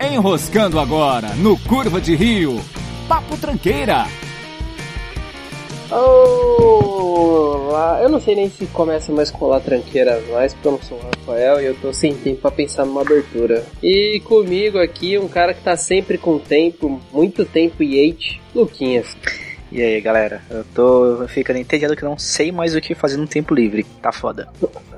Enroscando agora no Curva de Rio. Papo Tranqueira. Olá, eu não sei nem se começa mais com Olá Tranqueira mais, porque eu não sou o Rafael e eu tô sem tempo pra pensar numa abertura. E comigo aqui, um cara que tá sempre com tempo, muito tempo e hate, Luquinhas. E aí, galera? Eu tô ficando entediado que não sei mais o que fazer no tempo livre. Tá foda.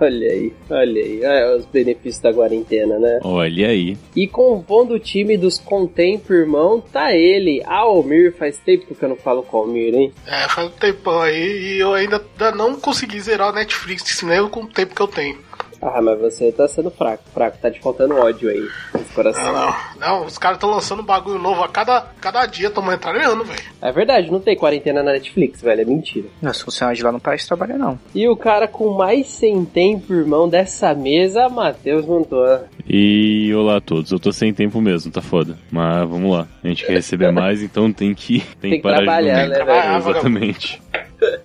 Olha aí, olha aí. É, os benefícios da quarentena, né? Olha aí. E compondo o time dos Contempo, irmão, tá ele, Almir. Faz tempo que eu não falo com o Almir, hein? É, faz um tempão aí e eu ainda não consegui zerar o Netflix, nem com o tempo que eu tenho. Ah, mas você tá sendo fraco, fraco. Tá te faltando ódio aí nesse coração. Não, não. Não, os caras estão lançando bagulho novo a cada, cada dia, tamo entrando, velho. É verdade, não tem quarentena na Netflix, velho. É mentira. Não, os funcionários de lá não param de trabalhar, não. E o cara com mais sem tempo, irmão, dessa mesa, Matheus Montoya. E olá a todos, eu tô sem tempo mesmo, tá foda. Mas vamos lá, a gente quer receber mais, então tem que, tem Tem que parar trabalhar, de né, dormir. velho? Exatamente.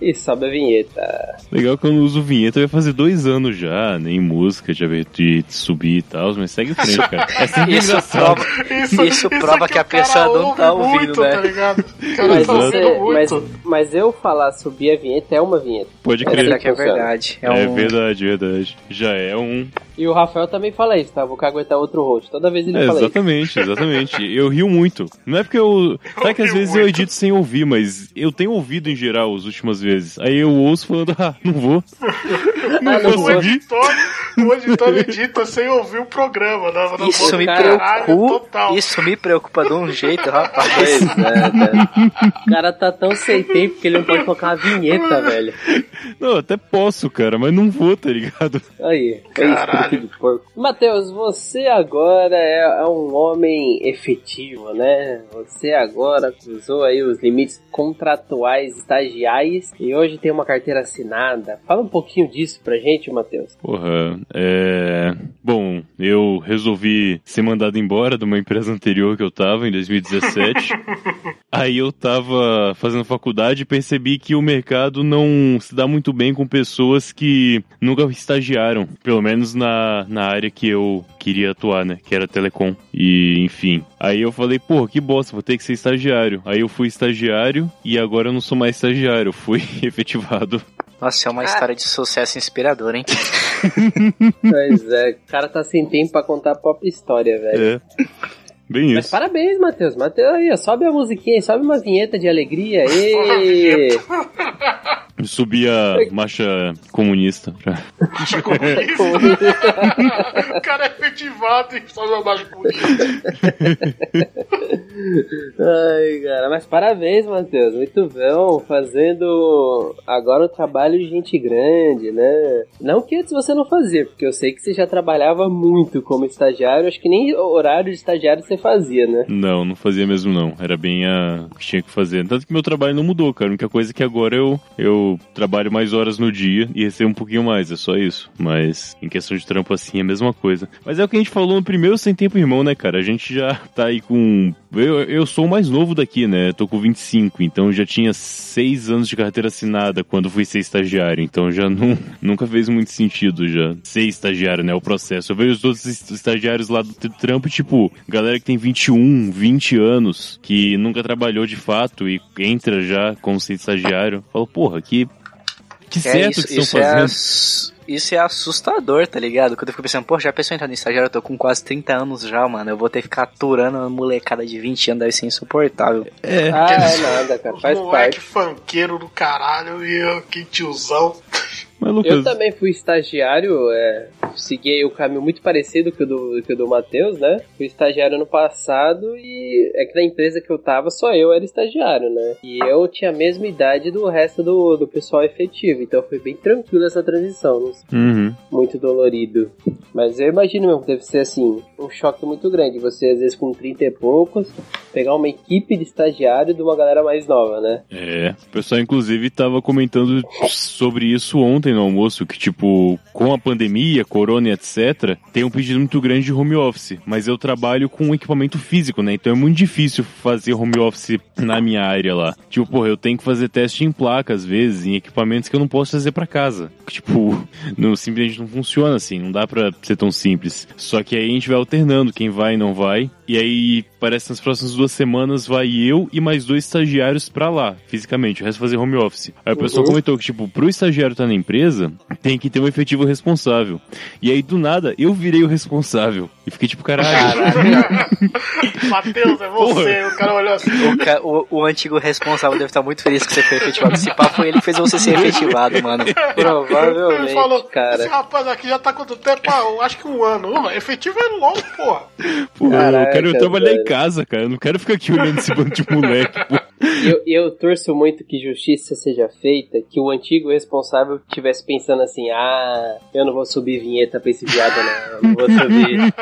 E sobe a vinheta. Legal que eu não uso vinheta, vai fazer dois anos já, nem música de, de subir e tal, mas segue em frente, cara. É Isso prova, Isso, isso prova que a o pessoa não tá ouvindo, muito, né? Tá ligado? O cara Mas, tá você, mas, mas eu falar subir a vinheta é uma vinheta. Pode É crer. Será que é verdade? É, É um... verdade, verdade. Já é um. E o Rafael também fala isso, tá? Vou caguetar outro rosto. Toda vez ele É, fala isso. exatamente, exatamente. Eu rio muito. Não é porque eu. Sabe que às vezes eu muito. edito sem ouvir, mas eu tenho ouvido em geral as últimas vezes. Aí eu ouço falando, ah, não vou. Não Ah, não vou vou. O subir. editor, o editor edita sem ouvir o programa, né? Não, Isso me caralho, preocupa. total. Isso me preocupa de um jeito, rapaz. Pois é, cara. O cara tá tão sem tempo que ele não pode colocar uma vinheta, velho. Não, eu até posso, cara, mas não vou, tá ligado? Aí, é isso, Caralho. filho de porco. Matheus, você agora é, é um homem efetivo, né? Você agora cruzou aí os limites contratuais estagiais e hoje tem uma carteira assinada. Fala um pouquinho disso pra gente, Matheus. Porra, é. Bom, eu resolvi ser mandado embora de uma empresa anterior que eu tava em 2017. Aí eu tava fazendo faculdade e percebi que o mercado não se dá muito bem com pessoas que nunca estagiaram, pelo menos na, na área que eu queria atuar, né? Que era telecom. E, enfim. Aí eu falei, pô, que bosta, vou ter que ser estagiário. Aí eu fui estagiário e agora eu não sou mais estagiário, eu fui efetivado. Nossa, é uma história de sucesso inspiradora, hein? Pois é, o cara tá sem tempo pra contar a própria história, velho. É. Bem Mas isso. parabéns, Matheus. Matheus aí, ó, sobe a musiquinha aí, sobe uma vinheta de alegria aí. Subi a marcha comunista. pra- o cara é efetivado e faz uma baixa bonita. Ai, cara, mas parabéns, Matheus. Muito bom. Fazendo agora um trabalho de gente grande, né? Não que antes você não fazia, porque eu sei que você já trabalhava muito como estagiário. Acho que nem horário de estagiário você fazia, né? Não, não fazia mesmo não. Era bem a o que tinha que fazer. Tanto que meu trabalho não mudou, cara. A única coisa é que agora eu, eu trabalho mais horas no dia e recebo um pouquinho mais, é só isso. Mas em questão de trampo assim é a mesma coisa. Mas é o que a gente falou no primeiro Sem Tempo Irmão, né, cara? A gente já tá aí com. Eu, eu sou o mais novo daqui, né? Tô com 25, então já tinha seis anos de carteira assinada quando fui ser estagiário. Então já não, nunca fez muito sentido já ser estagiário, né? O processo. Eu vejo os outros est- estagiários lá do trampo, tipo, galera que tem 21, 20 anos, que nunca trabalhou de fato e entra já como ser estagiário. Falo, porra, que. Que certo é, isso, que estão isso, é fazendo. ass- isso é assustador, tá ligado? Quando eu fico pensando, pô, já pensou em entrar no estagiário? Eu tô com quase 30 anos já, mano. Eu vou ter que ficar aturando uma molecada de 20 anos, deve ser insuportável. É. Ah, é nada, cara. Faz Moleque parte. funkeiro do caralho e eu, que tiozão. Mas, Eu Lucas, também fui estagiário, é, segui o caminho muito parecido que o do, que o do Matheus, né? Fui estagiário ano passado e é que na empresa que eu tava só eu era estagiário, né? E eu tinha a mesma idade do resto do, do pessoal efetivo, então foi bem tranquilo essa transição, não Uhum. muito dolorido. Mas eu imagino mesmo que deve ser assim, um choque muito grande. Você, às vezes, com 30 e poucos, pegar uma equipe de estagiário de uma galera mais nova, né? É, o pessoal inclusive tava comentando sobre isso ontem, no almoço que, tipo, com a pandemia, corona etc., tem um pedido muito grande de home office. Mas eu trabalho com equipamento físico, né? Então é muito difícil fazer home office na minha área lá. Tipo, porra, eu tenho que fazer teste em placa, às vezes, em equipamentos que eu não posso trazer para casa. Tipo, não, simplesmente não funciona assim, não dá pra ser tão simples. Só que aí a gente vai alternando quem vai e não vai. E aí, parece que nas próximas duas semanas vai eu e mais dois estagiários pra lá, fisicamente. O resto fazer home office. Aí o pessoal Uhum. comentou que, tipo, pro estagiário estar na empresa, tem que ter um efetivo responsável. E aí, do nada, eu virei o responsável. E fiquei tipo, caralho. Matheus, é você. O cara olhou assim. O, ca- o- o antigo responsável deve estar muito feliz que você foi efetivado. Se pá, foi ele que fez você ser efetivado, mano. Provavelmente, Ele falou, cara. esse rapaz aqui já tá quanto tempo? Ah, acho que um ano. Mas efetivo é longo, porra. Pô, eu quero trabalhar velho. em casa, cara. Eu não quero ficar aqui olhando esse bando de moleque, pô. Eu, eu torço muito que justiça seja feita, que o antigo responsável estivesse pensando assim, ah, eu não vou subir vinheta pra esse viado não, não vou subir.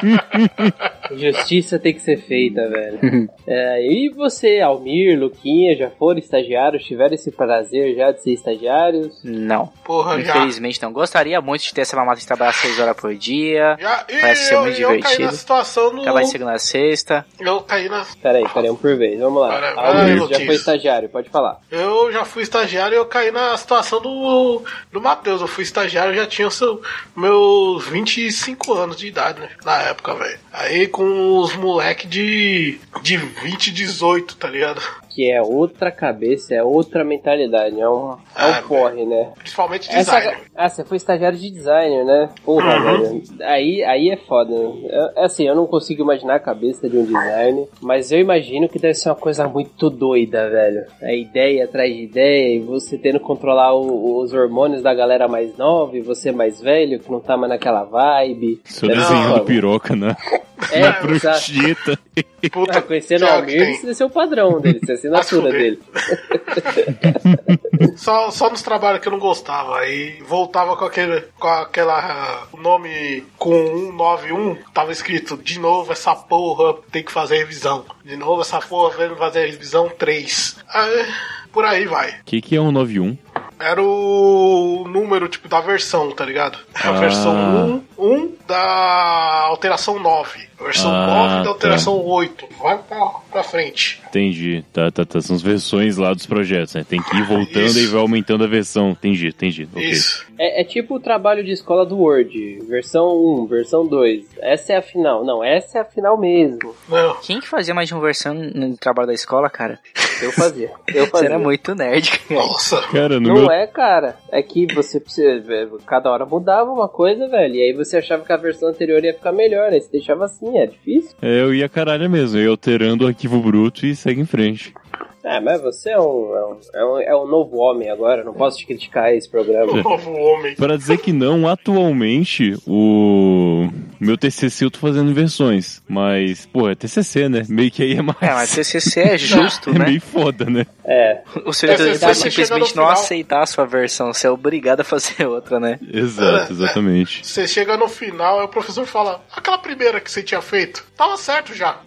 justiça tem que ser feita, velho. É, e você, Almir, Luquinha, já foram estagiários, tiveram esse prazer já de ser estagiários? Não. Porra, já. Infelizmente não. Gostaria muito de ter essa mamata de trabalhar 6 horas por dia. Já, e Parece ser eu, muito eu caí divertido. na situação do. Trabalho de segunda a sexta. Eu caí na. Peraí, peraí, um por vez, vamos lá. Almir, já Luquinhas. Foi estagiário, pode falar. Eu já fui estagiário e eu caí na situação do, do Matheus. Eu fui estagiário eu já tinha seu, meus 25 anos de idade, né? Na época, velho. Aí com os moleque de, de 20, 18, tá ligado? Que é outra cabeça, é outra mentalidade, é um, é Ah, um porre, né? Principalmente Essa- designer. ah, você foi estagiário de designer, né? Porra, Uhum. velho. Aí, aí é foda. né? É, assim, eu não consigo imaginar a cabeça de um designer, mas eu imagino que deve ser uma coisa muito doida, velho. É ideia atrás de ideia, e você tendo que controlar o- os hormônios da galera mais nova, e você mais velho, que não tá mais naquela vibe. Ser desenhando piroca na, É, na exato. prancheta. Puta, Ah, conhecendo o que Almir, isso deve ser o padrão dele, isso é a assinatura dele. Só, só nos trabalhos que eu não gostava. Aí voltava com aquele com aquela o nome com 191, tava escrito de novo essa porra tem que fazer revisão. De novo essa porra vem fazer revisão 3. Aí, por aí vai. O que, que é um 91? Era o número tipo da versão, tá ligado? A Ah. versão 1, 1 da alteração 9. Versão Ah, 9 da tá. alteração 8. Vai pra, pra frente. Entendi. Tá, tá, tá. São as versões lá dos projetos, né? Tem que ir voltando Isso. e vai aumentando a versão. Entendi, entendi. Isso. É, é tipo o trabalho de escola do Word, versão 1, versão 2. Essa é a final. Não, essa é a final mesmo. Não. Quem que fazia mais de uma versão no trabalho da escola, cara? Eu fazia. Eu Você fazia. era muito nerd, cara. Nossa. Cara, no Não meu. é, cara. É que você precisa. velho, Cada hora mudava uma coisa, velho. E aí você achava que a versão anterior ia ficar melhor. Aí você deixava assim, é difícil. É, eu ia caralho mesmo. Eu alterando o arquivo bruto e segue em frente. É, mas você é um, é um, é um, é um novo homem agora. Não posso te criticar esse O programa. novo homem. Para dizer que não, atualmente, o meu TCC eu tô fazendo em versões. Mas, pô, é TCC, né? Meio que aí é mais. É, mas TCC é justo, é né? meio foda, né? É. O você chega simplesmente no não final- aceitar a sua versão, você é obrigado a fazer outra, né? Exato, exatamente. Você chega no final e o professor fala: aquela primeira que você tinha feito, tava certo já.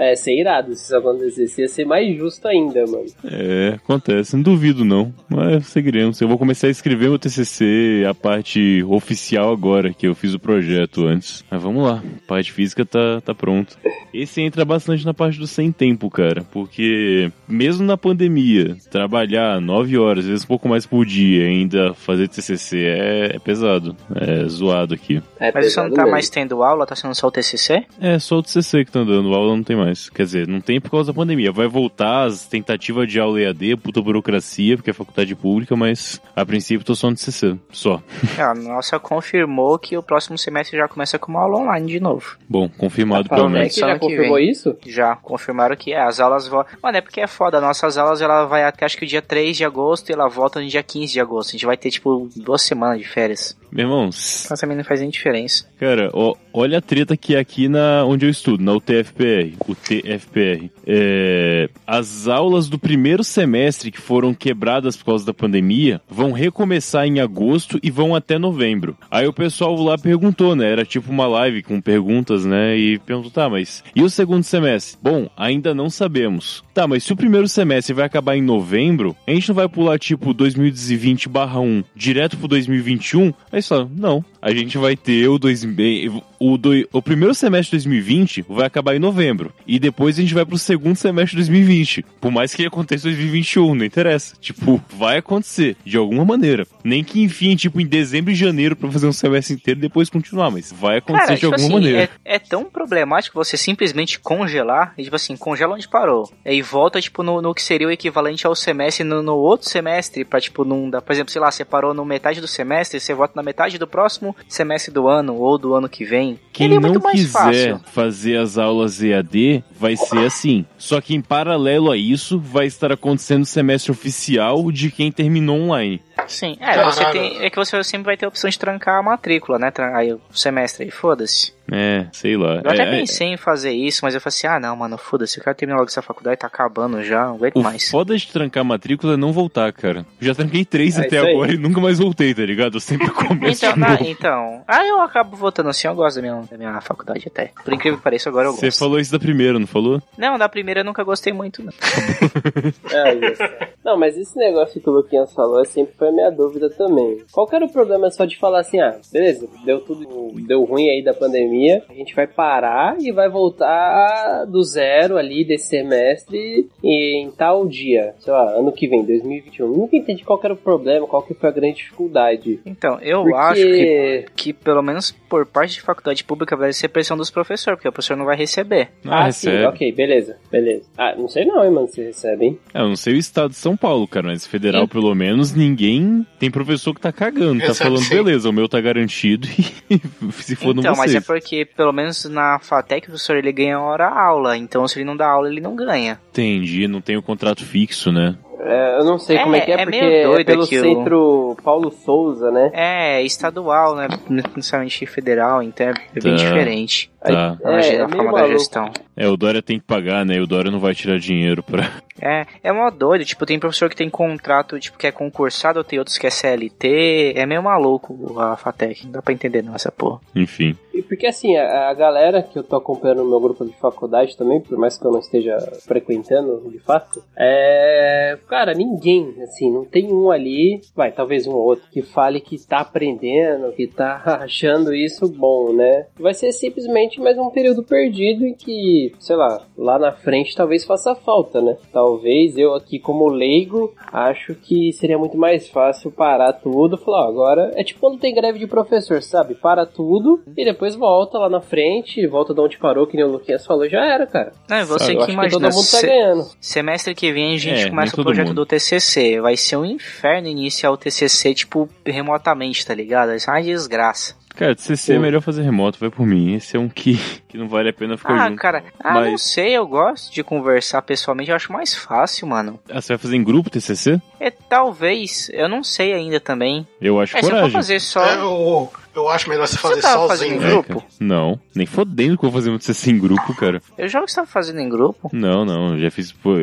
É, ser irado. Se isso acontecesse, ia ser mais justo ainda, mano. É, acontece. Não duvido, não. Mas seguiremos. Eu vou começar a escrever meu TCC, a parte oficial agora, que eu fiz o projeto antes. Mas vamos lá. A parte física tá, tá pronta. Esse entra bastante na parte do sem tempo, cara. Porque mesmo na pandemia, trabalhar nove horas, às vezes um pouco mais por dia, ainda fazer TCC é, é pesado. É zoado aqui. É Mas você não tá mesmo. mais tendo aula, tá sendo só o TCC? É, só o TCC que tá dando, aula não tem mais. Quer dizer, não tem por causa da pandemia. Vai voltar as tentativas de aula EAD, puta burocracia, porque é faculdade pública, mas a princípio tô só no TCC, só. É, a nossa confirmou que o próximo semestre já começa com uma aula online de novo. Bom, confirmado A pelo FAMEC menos. Só já confirmou vem. isso? Já confirmaram que é, as aulas vão. Mano, é porque é foda. Nossas aulas ela vai até acho que o dia 3 de agosto e ela volta no dia 15 de agosto. A gente vai ter tipo duas semanas de férias. Meu irmão, Então também não faz nem diferença. Cara, ó, olha a treta que é aqui na onde eu estudo, na UTFPR, o TFPR. É, as aulas do primeiro semestre que foram quebradas por causa da pandemia vão recomeçar em agosto e vão até novembro. Aí o pessoal lá perguntou, né? Era tipo uma live com perguntas, né? E perguntou, tá, mas e o segundo semestre? Bom, ainda não sabemos. Tá, mas se o primeiro semestre vai acabar em novembro, a gente não vai pular tipo 2020/1 direto pro 2021? Aí falaram, não, a gente vai ter o 2000, o, do, o primeiro semestre de 2020 vai acabar em novembro. E depois a gente vai pro segundo semestre de 2020. Por mais que aconteça em 2021, não interessa. Tipo, vai acontecer, de alguma maneira. Nem que enfim, tipo, em dezembro e janeiro pra fazer um semestre inteiro e depois continuar, mas vai acontecer Cara, de tipo alguma assim, maneira. é, é tão problemático você simplesmente congelar, e tipo assim, congela onde parou. E volta, tipo, no, no que seria o equivalente ao semestre no, no outro semestre, pra, tipo, não dar, por exemplo, sei lá, você parou no metade do semestre, você volta na metade do próximo semestre do ano, ou do ano que vem. Quem Seria não muito mais quiser fácil. fazer as aulas EAD vai ser assim. Só que em paralelo a isso, vai estar acontecendo o semestre oficial de quem terminou online. Sim, é, você tem, é que você sempre vai ter a opção de trancar a matrícula, né? Aí o semestre aí, foda-se. É, sei lá. Eu até É, é- pensei em fazer isso, mas eu falei assim, ah não, mano, foda-se, eu quero terminar logo essa faculdade, tá acabando já, não aguento O mais. foda de trancar a matrícula é não voltar, cara. Já tranquei três É até agora e nunca mais voltei, tá ligado? Eu sempre começo Então, na- novo. então, ah, eu acabo votando assim, eu gosto da minha, da minha faculdade até. Por incrível que pareça, agora eu Você gosto. falou isso da primeira, não falou? Não, da primeira eu nunca gostei muito, não. É, isso. Não, mas esse negócio que o Luquinhas falou sempre foi a minha dúvida também. Qual que era o problema só de falar assim, ah, beleza, deu tudo, deu ruim aí da pandemia, a gente vai parar e vai voltar do zero ali desse semestre em tal dia, sei lá, ano que vem, 2021. Nunca entendi qual que era o problema, qual que foi a grande dificuldade. Então, eu Porque... acho que, que, pelo menos por parte de faculdade pública, vai ser pressão dos professores, porque o professor não vai receber. Ah, Ah, sim, recebe. ok, beleza, beleza. Ah, não sei não, hein, mano, se recebe, hein? É, eu não sei o estado de São Paulo, cara, mas federal, pelo menos, ninguém. Tem professor que tá cagando, tá falando, sim. beleza, o meu tá garantido e se for então, no mas é porque, pelo menos na FATEC, o professor ele ganha hora aula, então se ele não dá aula, ele não ganha. Entendi, não tem o contrato fixo, né? É, eu não sei É, como é que é, é porque meio doido é pelo aquilo. centro Paulo Souza, né? É estadual, né? Não necessariamente federal, então é bem Tá. diferente. Tá. A, É, ge- é a forma da gestão. É, o Dória tem que pagar, né? E o Dória não vai tirar dinheiro pra. É, é mó doido, tipo, tem professor que tem contrato, tipo, que é concursado, tem outros que é CLT, é meio maluco a FATEC, não dá pra entender não essa porra. Enfim. E porque assim, a, a galera que eu tô acompanhando no meu grupo de faculdade também, por mais que eu não esteja frequentando de fato, é. Cara, ninguém, assim, não tem um ali, vai, talvez um ou outro, que fale que tá aprendendo, que tá achando isso bom, né? Vai ser simplesmente mais um período perdido em que, sei lá, lá na frente talvez faça falta, né? Talvez eu aqui como leigo acho que seria muito mais fácil parar tudo, falar, ó, agora é tipo quando tem greve de professor, sabe? Para tudo e volta lá na frente, volta de onde parou, que nem o Luquinhas falou, já era, cara. Não, e você Sabe, que imagina, que todo mundo tá se- ganhando. semestre que vem a gente É, começa o projeto mundo. do TCC, vai ser um inferno iniciar o TCC, tipo, remotamente, tá ligado? Vai ser uma desgraça. Cara, de CC é melhor fazer remoto, vai por mim. Esse é um que, que não vale a pena ficar Ah, junto. cara, ah, Mas- não sei, eu gosto de conversar pessoalmente, eu acho mais fácil, mano. Ah, você vai fazer em grupo TCC? É, talvez, eu não sei ainda também. Eu acho É, se eu for coragem. fazer só... É, eu, eu acho melhor você fazer tava sozinho. fazendo É, grupo? cara. Não, nem fodendo que eu vou fazer um TCC em grupo, cara. Eu jogo que você tava fazendo em grupo. Não, não, já fiz pô,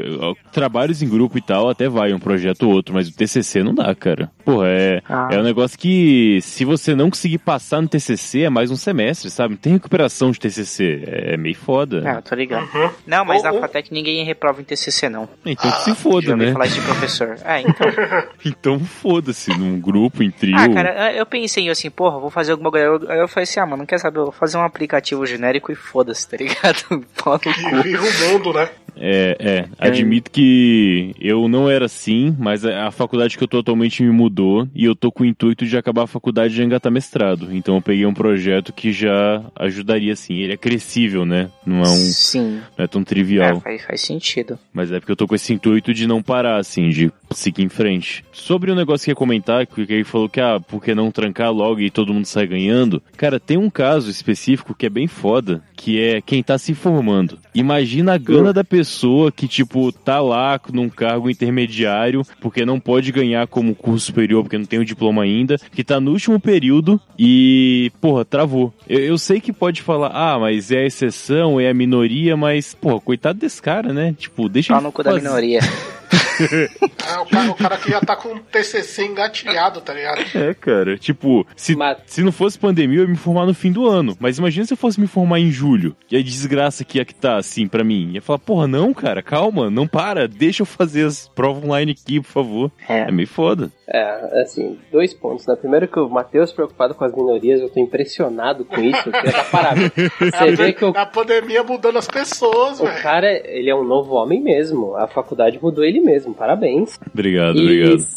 trabalhos em grupo e tal, até vai um projeto ou outro, mas o TCC não dá, cara. Porra, é, Ah. é um negócio que se você não conseguir passar no TCC é mais um semestre, sabe? Não tem recuperação de TCC, é meio foda. Ah, tô ligado. Não, mas Ou- na FATEC ninguém reprova em TCC, não. Então que se Já foda, né? falar isso de professor. É, então. Então foda-se, num grupo, em trio. Ah, cara, eu pensei assim, porra, vou fazer alguma coisa. Aí eu falei assim, ah, mano, não quer saber, eu vou fazer um aplicativo genérico e foda-se, tá ligado? Pau no E cu. vive o mundo, né? É, é, admito que eu não era assim, mas a a faculdade que eu tô atualmente me mudou e eu tô com o intuito de acabar a faculdade e já engatar mestrado. Então eu peguei um projeto que já ajudaria assim. Ele é crescível, né? Não é um. Sim. Não é tão É, trivial. faz, faz sentido. Mas é porque eu tô com esse intuito de não parar, assim, de seguir em frente. Sobre o negócio que ia comentar, que ele falou que, ah, por que não trancar logo e todo mundo sai ganhando? Cara, tem um caso específico que é bem foda, que é quem tá se formando. Imagina a gana da pessoa que, tipo, tá lá num cargo intermediário, porque não pode ganhar como curso superior, porque não tem o diploma ainda, que tá no último período e, porra, travou. Eu, eu sei que pode falar, ah, mas é a exceção, é a minoria, mas, porra, coitado desse cara, né? Tipo, deixa Pau no cu da minoria. É, o, cara, o cara que já tá com o TCC engatilhado, tá ligado? É, cara. Tipo, se, Mas- se não fosse pandemia, eu ia me formar no fim do ano. Mas imagina se eu fosse me formar em julho. E a desgraça que ia que tá, assim, pra mim. Ia falar, porra, não, cara, calma, não para. Deixa eu fazer as provas online aqui, por favor. É. É meio foda. É, assim, dois pontos. Né? Primeiro que o Matheus preocupado com as minorias, eu tô impressionado com isso. Eu dar parabéns. Você vê que o, A pandemia mudando as pessoas, o velho. cara, ele é um novo homem mesmo. A faculdade mudou ele mesmo. Parabéns. Obrigado, E obrigado.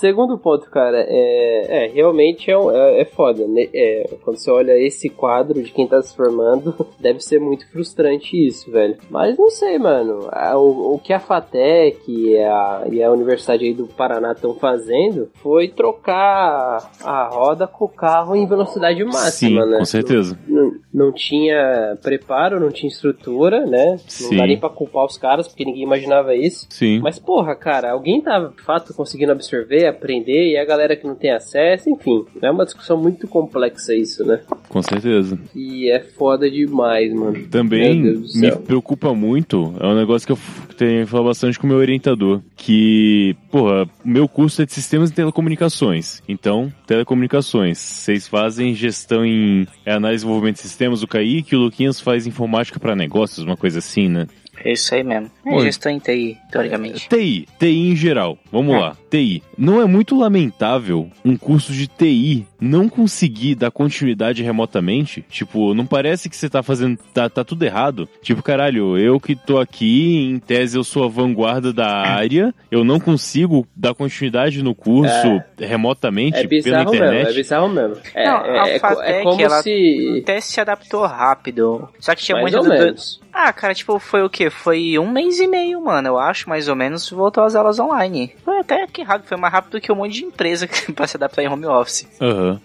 Segundo ponto, cara, é, é realmente é, um- é, é foda, né? É, quando você olha esse quadro de quem tá se formando, deve ser muito frustrante isso, velho. Mas não sei, mano. A- O, o que a FATEC e a, e a Universidade aí do Paraná estão fazendo foi trocar a roda com o carro em velocidade máxima, Sim, né? com certeza. Não, não tinha preparo, não tinha estrutura, né? Não Sim. dá nem pra culpar os caras, porque ninguém imaginava isso. Sim. Mas, porra, cara, alguém tá de fato conseguindo absorver, aprender, e a galera que não tem acesso, enfim. É uma discussão muito complexa isso, né? Com certeza. E é foda demais, mano. Também me preocupa muito, é um negócio que eu tenho falar bastante com o meu orientador, que, porra, meu curso é de sistemas e telecomunicações. Então, telecomunicações, vocês fazem gestão em é, análise e desenvolvimento de sistemas, o Kaique o Luquinhas faz informática para negócios, uma coisa assim, né? É isso aí mesmo. É Oi. gestão em TI, teoricamente. TI, TI em geral. Vamos É. lá, TI. Não é muito lamentável um curso de TI não conseguir dar continuidade remotamente? Tipo, não parece que você tá fazendo. Tá, tá tudo errado? Tipo, caralho, eu que tô aqui, em tese eu sou a vanguarda da área, eu não consigo dar continuidade no curso remotamente É pela bizarro mesmo, internet. é bizarro mesmo. É, Não, a é, é, é FATEC, como ela se. Até se adaptou rápido. Só que tinha Mais muita ou do- menos. Ah, cara, tipo, foi o quê? Foi um mês e meio, mano, eu acho, mais ou menos, voltou às aulas online. Foi até que rápido, foi mais rápido que um monte de empresa pra se adaptar em home office.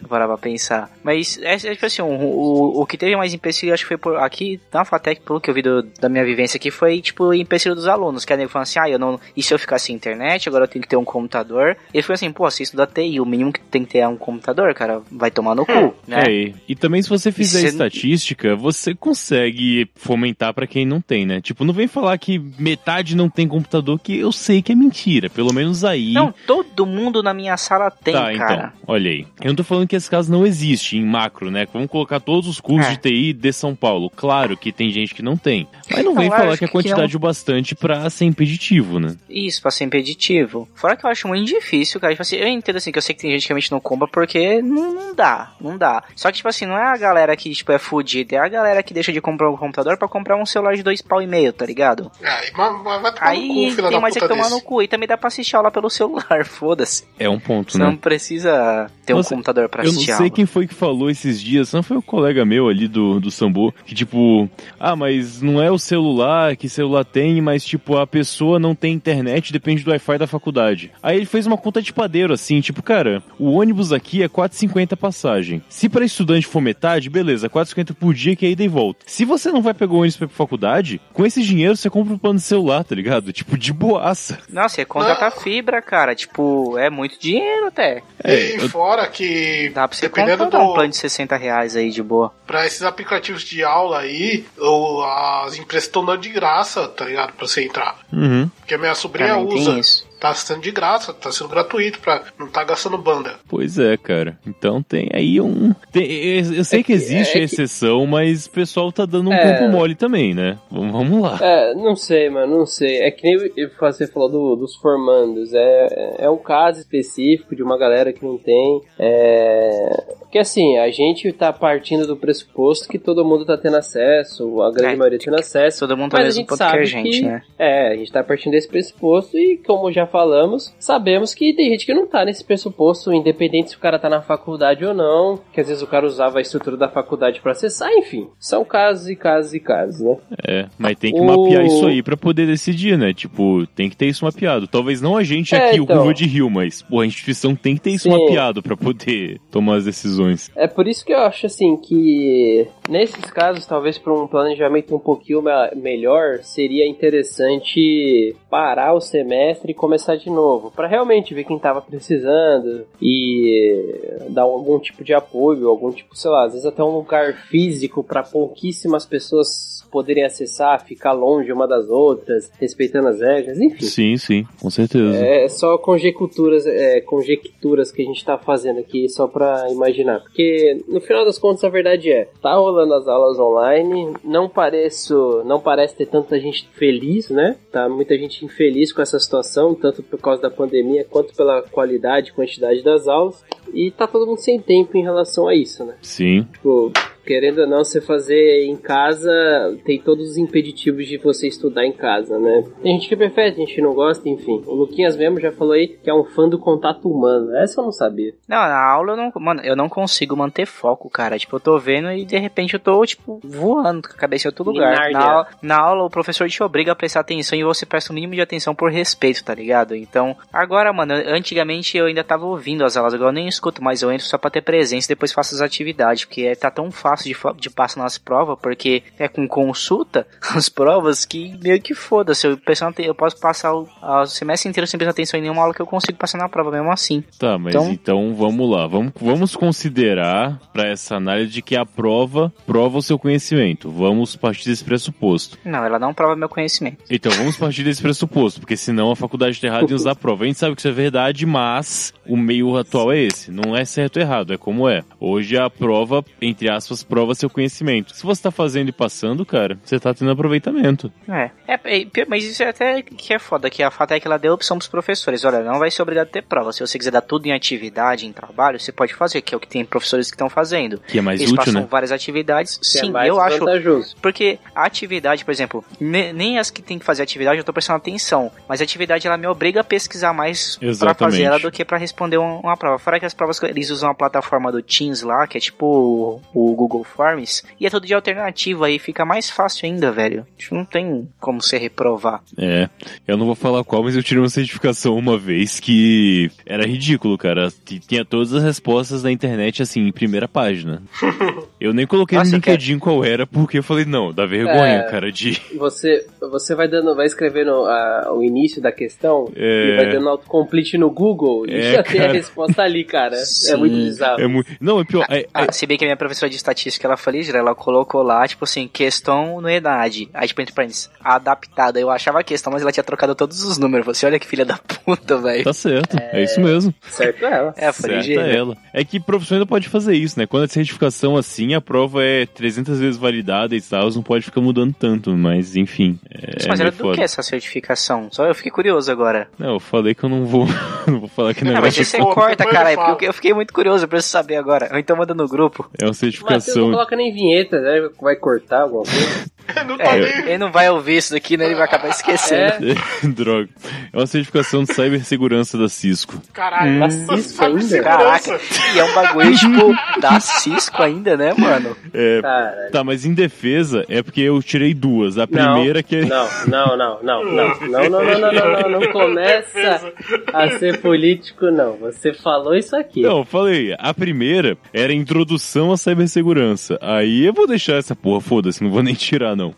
Eu parar pra pensar. Mas, é, é tipo assim, o, o, o que teve mais empecilho, acho que foi por aqui, na FATEC, pelo que eu vi do- da minha vivência aqui, foi, tipo, empecilho dos alunos, que a nego falando assim, ah, eu não, e se eu ficar sem internet, agora eu tenho que ter um computador. E ele foi assim, pô, se estuda TI, o mínimo que tem que ter é um computador, cara, vai tomar no cu, né? É, e- também se você fizer você- estatística, você consegue fomentar pra quem não tem, né? Tipo, não vem falar que metade não tem computador, que eu sei que é mentira. Pelo menos aí. Não, todo mundo na minha sala tem, tá, cara. então, olha aí. Eu não tô falando que esse caso não existe em macro, né? Vamos colocar todos os cursos É. de TI de São Paulo. Claro que tem gente que não tem. Mas não Não, vem falar que é que quantidade o bastante pra ser impeditivo, né? Isso, pra ser impeditivo. Fora que eu acho muito difícil, cara. Tipo assim, eu entendo assim que eu sei que tem gente que realmente não compra porque não, não dá, não dá. Só que, tipo assim, não é a galera que, tipo, é fudida, é a galera que deixa de comprar um computador pra comprar um celular de dois pau e meio, tá ligado? Aí, mas, mas vai tomar no cu, Aí filha tem da mais é que tomar desse. no cu. E também dá pra assistir aula pelo celular, foda-se. É um ponto, Você né? não precisa ter Nossa, um computador pra Eu não assistir sei quem foi que falou esses dias, não foi o colega meu ali do, do Sambo, que tipo, ah, mas não é o celular, que celular tem, mas tipo, a pessoa não tem internet, depende do Wi-Fi da faculdade. Aí ele fez uma conta de padeiro assim, tipo, cara, o ônibus aqui é 4,50 passagem. Se para estudante for metade, beleza, 4,50 por dia que é ida e volta. Se você não vai pegar o ônibus pra ir pra faculdade, com esse dinheiro você compra um plano de celular, tá ligado? Tipo, de boaça. Nossa, é contratar fibra, cara. Tipo, é muito dinheiro até. É, e eu- fora que, Dá pra você dependendo um do, plano de 60 reais aí de boa. pra esses aplicativos de aula aí, as empresas estão dando de graça, tá ligado? Pra você entrar. Uhum. Porque a minha sobrinha Também tem usa. isso. Tá sendo de graça, tá sendo gratuito pra não tá gastando banda. Pois é, cara. Então tem aí um. tem- eu eu sei É que, que- existe é a que- exceção, mas o pessoal tá dando um É. corpo mole também, né? Vamos, vamos lá. É, não sei, mano, não sei. É que nem você falou do- dos formandos. É, é um caso específico de uma galera que não tem. É, Porque assim, a gente tá partindo do pressuposto que todo mundo tá tendo acesso, a grande É, maioria tendo acesso. Todo mundo tá Mas no a mesmo gente ponto que a gente, que- né? É, a gente tá partindo desse pressuposto e, como já falamos, sabemos que tem gente que não tá nesse pressuposto, independente se o cara tá na faculdade ou não, que às vezes o cara usava a estrutura da faculdade pra acessar, enfim. São casos e casos e casos, né? É, mas tem que O- mapear isso aí pra poder decidir, né? Tipo, tem que ter isso mapeado. Talvez não a gente É, aqui, então. o Curva de Rio, mas pô, a instituição tem que ter isso Sim. mapeado pra poder tomar as decisões. É por isso que eu acho assim que nesses casos, talvez para um planejamento um pouquinho me- melhor, seria interessante parar o semestre e começar de novo, para realmente ver quem tava precisando e dar algum tipo de apoio, algum tipo, sei lá, às vezes até um lugar físico para pouquíssimas pessoas poderem acessar, ficar longe uma das outras, respeitando as regras, enfim. Sim, sim, com certeza. É só conjecturas, é, conjecturas que a gente tá fazendo aqui só pra imaginar. Porque no final das contas a verdade é, tá rolando as aulas online, não pareço, não parece ter tanta gente feliz, né? Tá muita gente infeliz com essa situação, tanto por causa da pandemia quanto pela qualidade e quantidade das aulas. E tá todo mundo sem tempo em relação a isso, né? Sim. Tipo, querendo ou não, você fazer em casa tem todos os impeditivos de você estudar em casa, né? Tem gente que prefere, tem gente que não gosta, enfim. O Luquinhas mesmo já falou aí que é um fã do contato humano. Essa eu não sabia. Não, na aula eu não. Mano, eu não consigo manter foco, cara. Tipo, eu tô vendo e de repente eu tô, tipo, voando com a cabeça em outro lugar. Na, aula- na aula, o professor te obriga a prestar atenção e você presta o mínimo de atenção por respeito, tá ligado? Então, agora, mano, antigamente eu ainda tava ouvindo as aulas, agora eu nem escuto, mas eu entro só pra ter presença e depois faço as atividades, porque é, tá tão fácil de, de passar nas provas, porque é com consulta as provas que meio que foda-se. Eu, eu posso passar o, o semestre inteiro sem prestar atenção em nenhuma aula que eu consigo passar na prova mesmo assim. Tá, mas Então- então, vamos lá. Vamos, vamos considerar pra essa análise de que a prova prova o seu conhecimento. Vamos partir desse pressuposto. Não, ela não prova meu conhecimento. Então, vamos partir desse pressuposto, porque senão a faculdade tá errada em usar a prova. A gente sabe que isso é verdade, mas o meio atual é esse. Não é certo ou errado, é como é. Hoje a prova, entre aspas, prova seu conhecimento. Se você tá fazendo e passando, cara, você tá tendo aproveitamento. É. É, é, mas isso é até que é foda, que a fato é que ela deu opção pros professores. Olha, não vai ser obrigado a ter prova. Se você quiser dar tudo em atividade, em trabalho, você pode fazer, que é o que tem professores que estão fazendo. Que é mais Eles útil, passam né? várias atividades. Que é Sim, mais eu acho. vantajoso. Porque a atividade, por exemplo, ne- nem as que tem que fazer atividade eu tô prestando atenção. Mas a atividade ela me obriga a pesquisar mais pra Exatamente. fazer ela do que pra responder um- uma prova. Fora que as provas que eles usam a plataforma do Teams lá, que é tipo o, o Google Forms, e é tudo de alternativa aí, fica mais fácil ainda, velho. Acho que não tem como você reprovar. É, eu não vou falar qual, mas eu tirei uma certificação uma vez que era ridículo, cara. Tinha todas as respostas na internet, assim, em primeira página. Eu nem coloquei Nossa, no LinkedIn qual era, porque eu falei, não, dá vergonha, É. cara, de... Você, você vai dando, vai escrevendo a- o início da questão É. e vai dando autocomplete no Google e É, já tem a cara. resposta ali, cara. Sim. É muito bizarro. É muito... Não, é pior, é- é- Ah, se bem que a minha professora de estatística, ela foi ligeira, ela colocou lá, tipo assim, questão no ENAD. Aí, tipo, entre parênteses, adaptada. Eu achava a questão, mas ela tinha trocado todos os números. Você olha que filha da puta, velho. tá certo, é... isso mesmo. Certo ela. É, foi Certa ligeira. ela. É que professor ainda pode fazer isso, né? Quando é certificação assim, a prova é 300 vezes validada e tal, não pode ficar mudando tanto, mas enfim. É, mas é era do foda. que essa certificação? Só eu fiquei curioso agora. Não, eu falei que eu não vou, não vou falar que Ah, mas negócio você Pô, corta, caralho, falo. porque eu, fiquei muito curioso, eu preciso saber agora. Ou então manda no grupo. é uma Matheus não certificação. coloca nem vinheta, né? Vai cortar alguma coisa. não tá É, nem. ele não vai ouvir isso daqui, né? Ele vai acabar esquecendo. É. Droga. É uma certificação de cibersegurança da Cisco. Caralho, Hum. Isso sabe ainda? Caraca, e é um bagulho, tipo, da Cisco ainda, né, mano? É, Caralho. tá, mas em defesa é porque eu tirei duas. A primeira que é. Não, não, não, não, não, não, não, não, não, não, não, não começa a ser político, não. Você falou isso aqui. Não, eu falei, a primeira era introdução à cibersegurança. Aí eu vou deixar essa porra, foda-se, não vou nem tirar, não.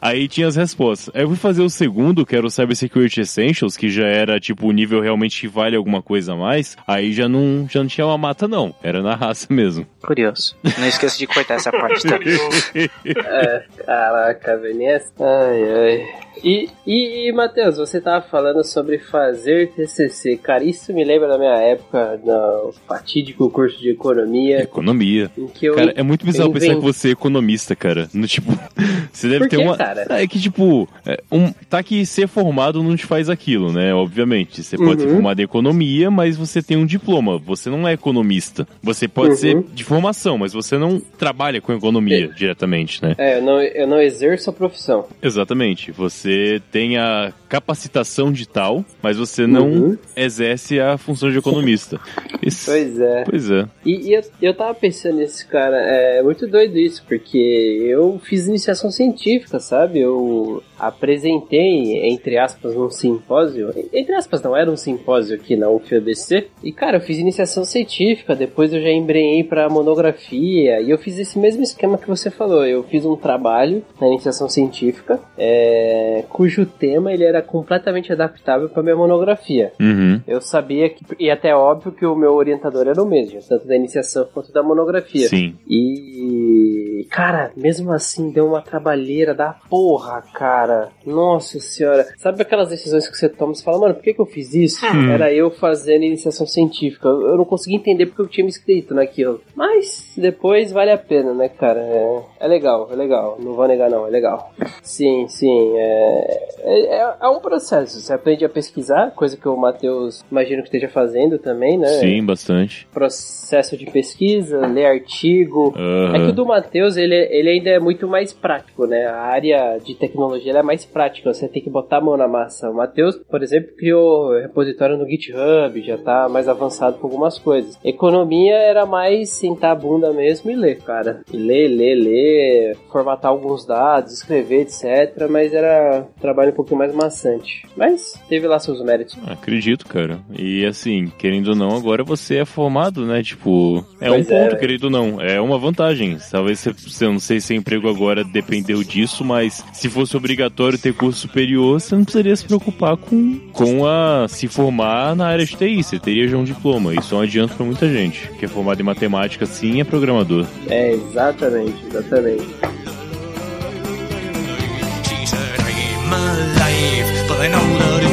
Aí tinha as respostas. Aí eu fui fazer o segundo, que era o Cybersecurity Essentials, que já era, tipo, o nível realmente que vale alguma coisa a mais. Aí já não, já não tinha uma mata, não. Era na raça mesmo. Curioso. Não esqueça de cortar essa parte, tá? É, caraca, Veneza. Ai, ai. E, e, e Matheus, você tava falando sobre fazer TCC. Cara, isso me lembra da minha época, no fatídico curso de economia, Economia. que. Cara, é muito bizarro pensar que você é economista, cara. No tipo, você deve Por ter quê, uma. cara? Cara. É que, tipo, é, um, tá que ser formado não te faz aquilo, né? Obviamente. Você pode Uhum. ser formado em economia, mas você tem um diploma. Você não é economista. Você pode Uhum. ser de formação, mas você não trabalha com economia diretamente, né? É, eu não, eu não exerço a profissão. Exatamente. Você tem a capacitação de tal, mas você não Uhum. exerce a função de economista. Isso- Pois é. Pois é. E, e eu, eu tava pensando nesse cara, é muito doido isso, porque eu fiz iniciação científica, sabe? Eu apresentei, entre aspas, num simpósio. Entre aspas, não, era um simpósio aqui na UFABC. E, cara, eu fiz iniciação científica, depois eu já embrenhei pra monografia, e eu fiz esse mesmo esquema que você falou. Eu fiz um trabalho na iniciação científica, é, cujo tema ele era completamente adaptável pra minha monografia. Uhum. Eu sabia que, e até óbvio que o meu orientador era o mesmo, tanto da iniciação quanto da monografia. Sim. E, cara, mesmo assim deu uma trabalheira da porra, cara. Nossa senhora. Sabe aquelas decisões que você toma e você fala, mano, por que, que eu fiz isso? Era eu fazendo iniciação científica. Eu eu não consegui entender porque eu tinha me inscrito naquilo. Mas depois vale a pena, né, cara? É, é legal, é legal. Não vou negar, não, é legal. Sim, sim. É, é, é um processo. Você aprende a pesquisar, coisa que o Matheus imagino que esteja fazendo também, né? Sim, bastante. processo de pesquisa, ler artigo. Aham. É que o do Matheus, ele, ele ainda é muito mais prático, né? A área de tecnologia é mais prática, você tem que botar a mão na massa. O Matheus, por exemplo, criou repositório no GitHub, já tá mais avançado com algumas coisas. Economia era mais sentar a bunda mesmo e ler, cara. E ler, ler, ler, formatar alguns dados, escrever, etc. Mas era um trabalho um pouquinho mais maçante. Mas teve lá seus méritos. Acredito, cara. E assim, querendo ou não, agora você é formado, né? Tipo, é Pois um é, ponto, velho. querido ou não. É uma vantagem. Talvez você, você não sei se emprego agora dependeu disso, mas se fosse obrigatório ter curso superior, você não precisaria se preocupar com, com a se formar na área de TI. Você teria já um diploma. Isso é um adianto pra muita gente. Que é formado em matemática, sim, é programador. É, exatamente, exatamente. Alive, but I know that